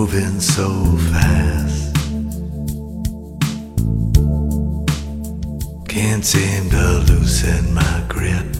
Moving so fast. Can't seem to loosen my grip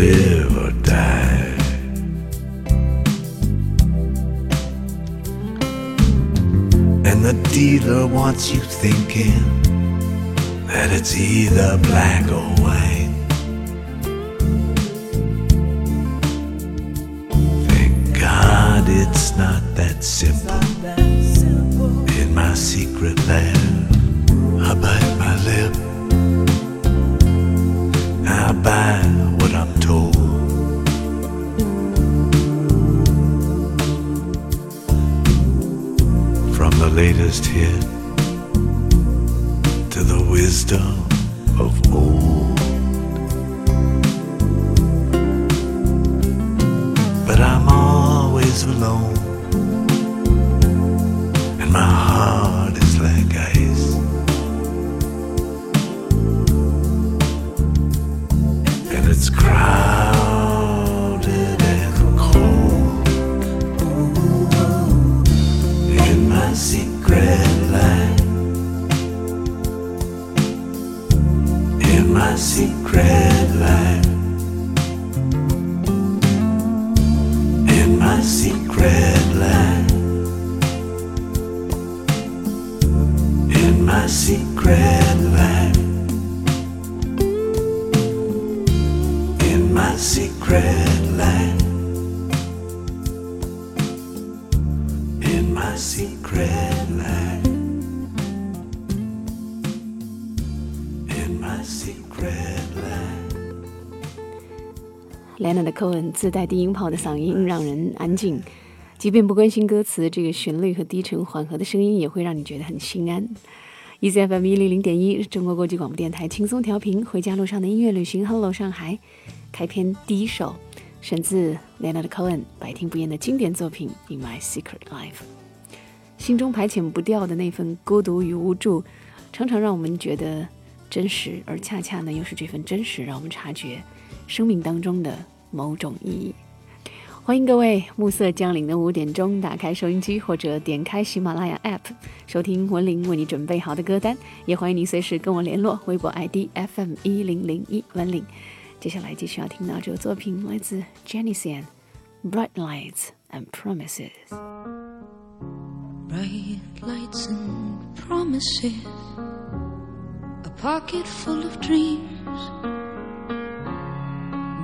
live or die. And the dealer wants you thinking that it's either black or white. Thank God it's not that simple. In my secret lab, I bite my lip. I buy what I'm told. From the latest hit to the wisdom of old. But I'm always alone, Lena 的 Cohen 自带低音炮的嗓音让人安静，即便不关心歌词，这个旋律和低沉缓和的声音也会让你觉得很心安。ECFM 一零零点一，中国国际广播电台轻松调频，回家路上的音乐旅行，Hello 上海，开篇第一首，选自 Lena 的 Cohen 百听不厌的经典作品《In My Secret Life》。心中排遣不掉的那份孤独与无助，常常让我们觉得真实，而恰恰呢，又是这份真实，让我们察觉生命当中的某种意义。欢迎各位，暮色降临的五点钟，打开收音机或者点开喜马拉雅 App，收听文林为你准备好的歌单。也欢迎你随时跟我联络，微博 ID FM 一零零一文林。接下来继续要听到这个作品，来自 Jenny San，《Bright Lights and Promises》。Bright lights and promises, a pocket full of dreams.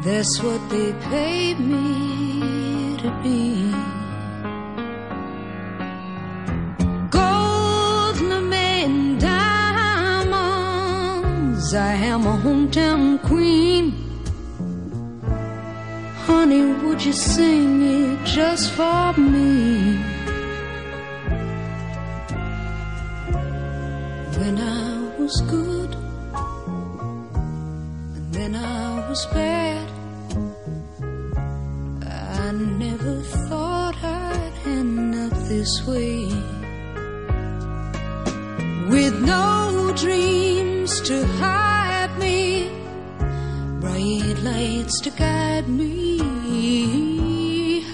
That's what they paid me to be. Gold and diamonds, I am a hometown queen. Honey, would you sing it just for me? When I was good, then I was bad. I never thought I'd end up this way. With no dreams to hide me, bright lights to guide me.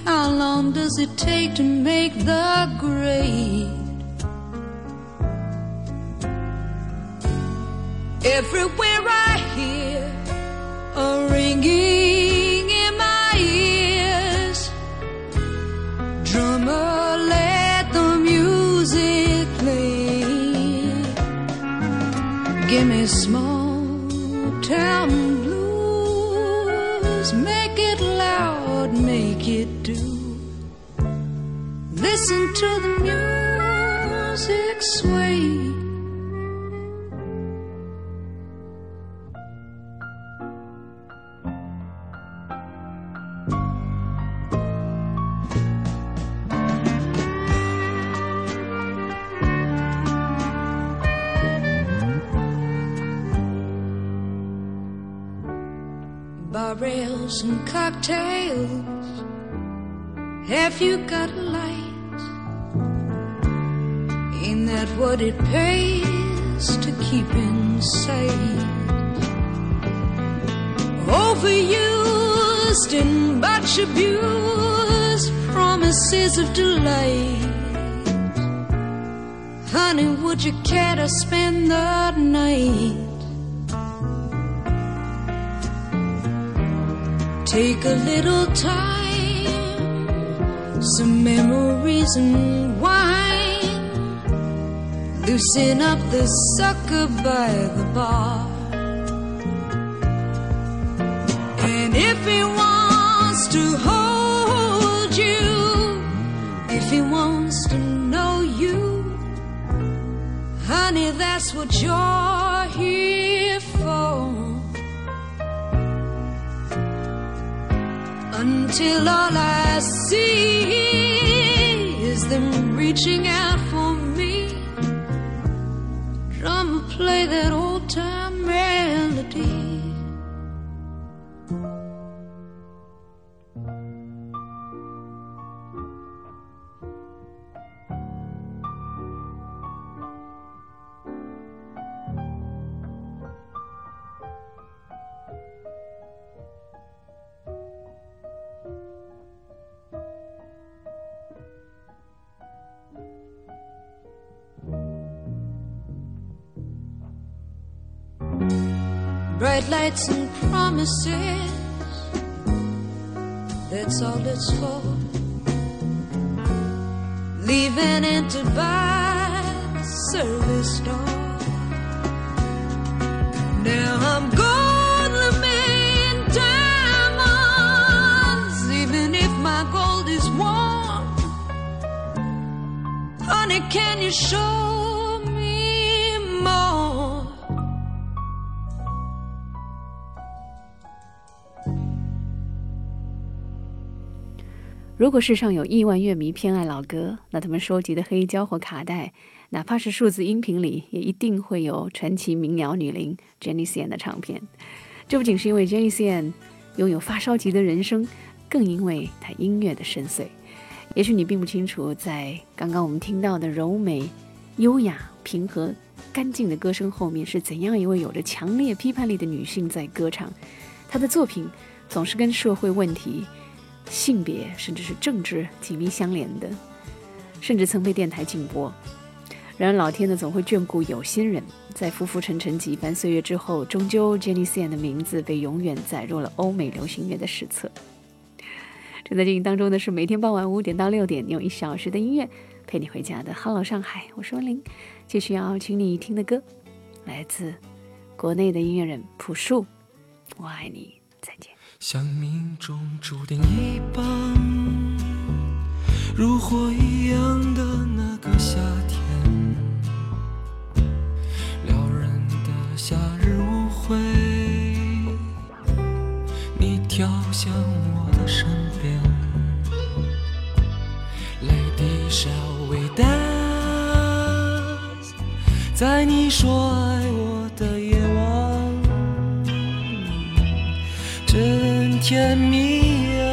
How long does it take to make the grade? Everywhere I hear a ringing in my ears. Drummer, let the music play. Give me small town blues. Make it loud, make it do. Listen to the music sway. You got a light? Ain't that what it pays to keep in sight? Overused and much abused promises of delight. Honey, would you care to spend the night? Take a little time, some memories and wine. Loosen up the sucker by the bar. And if he wants to hold you, if he wants to know you, honey, that's what you're here until all I see is them reaching out for me. Drummer, play that old lights and promises. That's all it's for. Leaving entered by service door. Now I'm gold in diamonds, even if my gold is warm. Honey, can you show 如果世上有亿万乐迷偏爱老歌，那他们收集的黑胶或卡带，哪怕是数字音频里，也一定会有传奇民谣女伶 Jenny C N 的唱片。这不仅是因为 Jenny C N 拥有发烧级的人声，更因为她音乐的深邃。也许你并不清楚，在刚刚我们听到的柔美、优雅、平和、干净的歌声后面，是怎样一位有着强烈批判力的女性在歌唱。她的作品总是跟社会问题。性别甚至是政治紧密相连的，甚至曾被电台禁播。然而，老天呢总会眷顾有心人，在浮浮沉沉几番岁月之后，终究 Jenny C N 的名字被永远载入了欧美流行乐的史册。正在进行当中的是每天傍晚五点到六点，用一小时的音乐陪你回家的 Hello 上海，我是温玲。继续要请你听的歌，来自国内的音乐人朴树，我爱你，再见。像命中注定一般，如火一样的那个夏天，撩人的夏日舞会，你跳向我的身边，Lady shall we dance？在你说爱我甜蜜啊！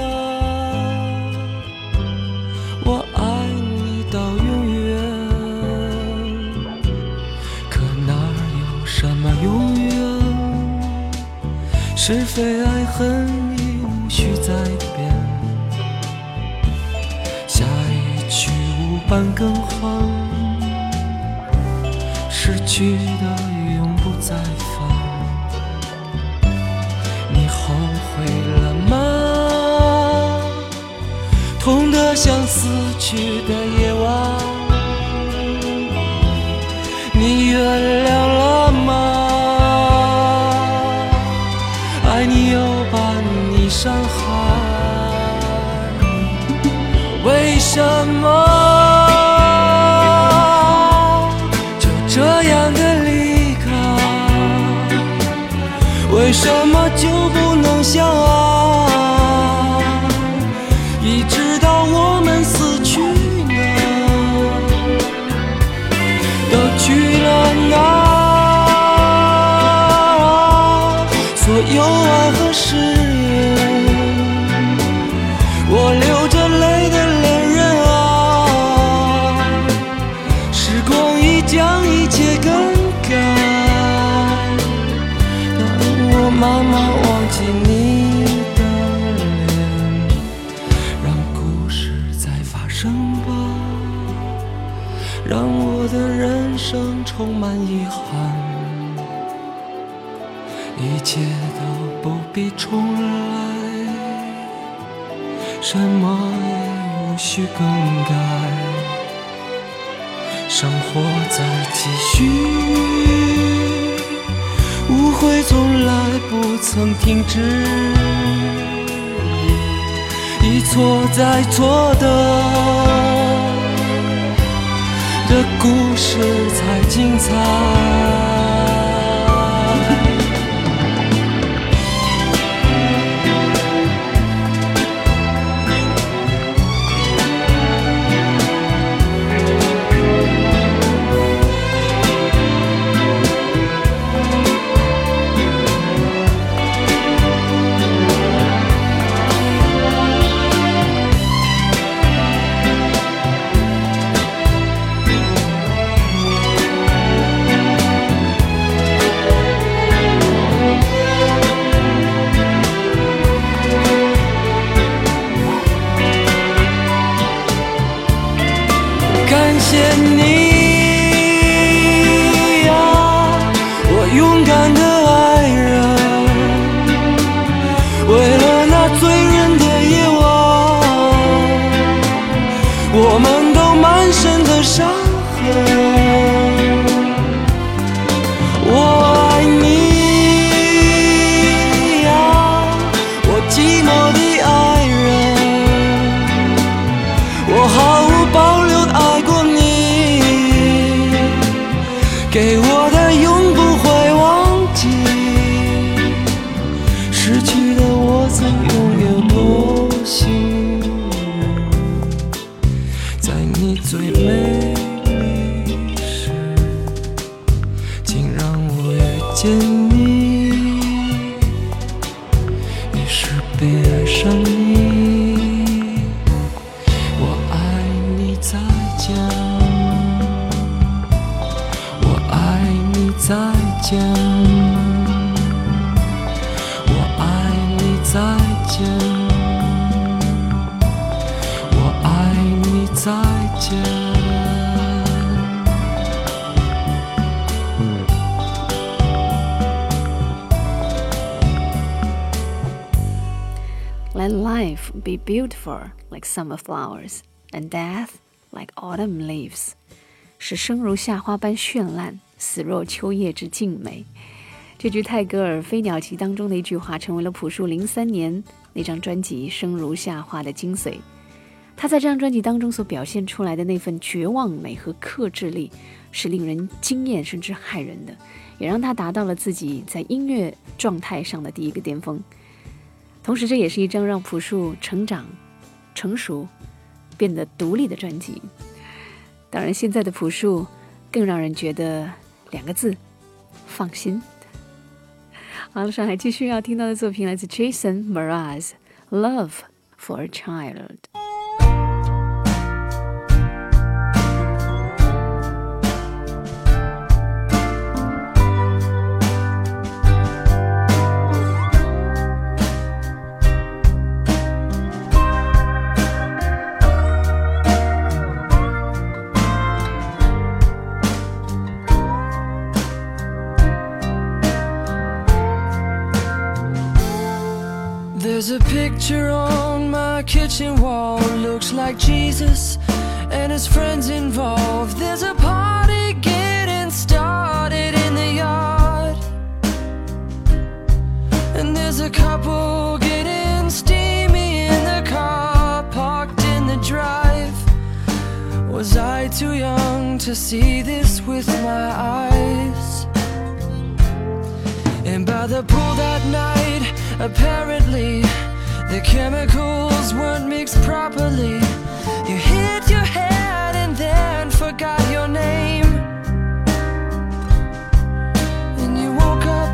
我爱你到永远，可哪有什么永远？是非爱恨已无需再变，下一曲无伴更换，失去的永不再痛得像死去的夜晚。你原谅了吗？爱你又把你伤害，为什么遗憾，一切都不必重来，什么也无需更改，生活在继续。误会从来不曾停止，一错再错的故事才精彩。Be beautiful like summer flowers, and death like autumn leaves. 使生如夏花般绚烂，死若秋叶之静美。这句泰戈尔《飞鸟集》当中的一句话，成为了朴树零三年那张专辑《生如夏花》的精髓。他在这张专辑当中所表现出来的那份绝望美和克制力，是令人惊艳甚至骇人的，也让他达到了自己在音乐状态上的第一个巅峰。同时，这也是一张让朴树成长、成熟、变得独立的专辑。当然，现在的朴树更让人觉得两个字：放心。好了，上海继续要听到的作品来自 Jason Mraz，《Love for a Child》。Like Jesus and his friends involved. There's a party getting started in the yard. And there's a couple getting steamy in the car parked in the drive. Was I too young to see this with my eyes? And by the pool that night, apparently the chemicals weren't mixed properly. You hit your head and then forgot your name. And you woke up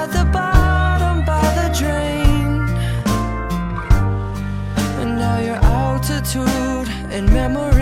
at the bottom by the drain. And now your altitude and memories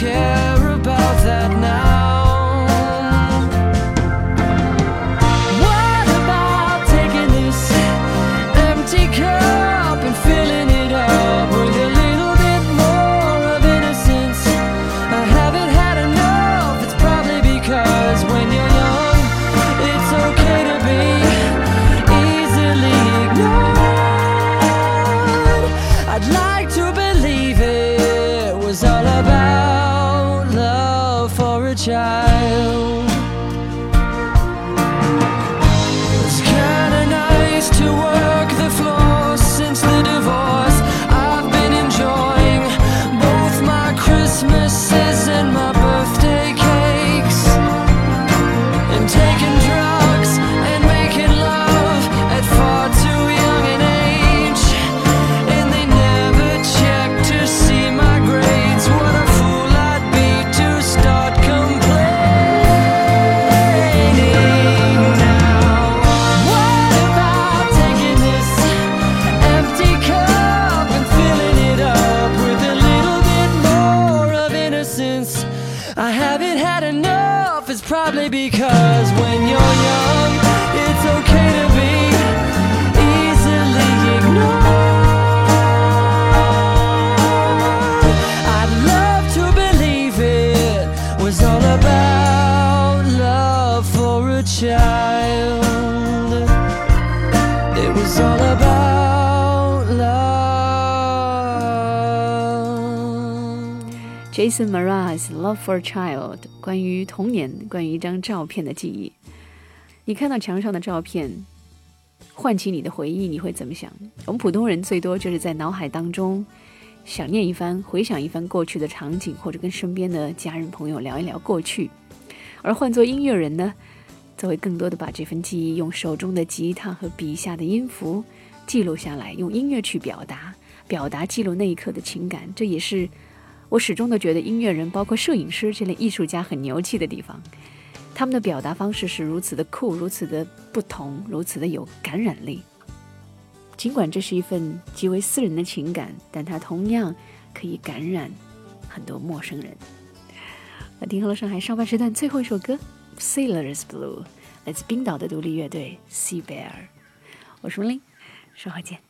care Christmas. child it was all about love. Jason mara's love for child 关于童年关于一张照片的记忆。你看到墙上的照片唤起你的回忆你会怎么想？我们普通人最多就是在脑海当中想念一番回想一番过去的场景或者跟身边的家人朋友聊一聊过去。而换做音乐人呢则会更多的把这份记忆用手中的吉他和笔下的音符记录下来，用音乐去表达，表达记录那一刻的情感。这也是我始终都觉得音乐人，包括摄影师这类艺术家很牛气的地方。他们的表达方式是如此的酷，如此的不同，如此的有感染力。尽管这是一份极为私人的情感，但它同样可以感染很多陌生人。那听了上海上半时段最后一首歌《Sailor's Blue》，来自冰岛的独立乐队 Sea Bear。我是文林，稍后见。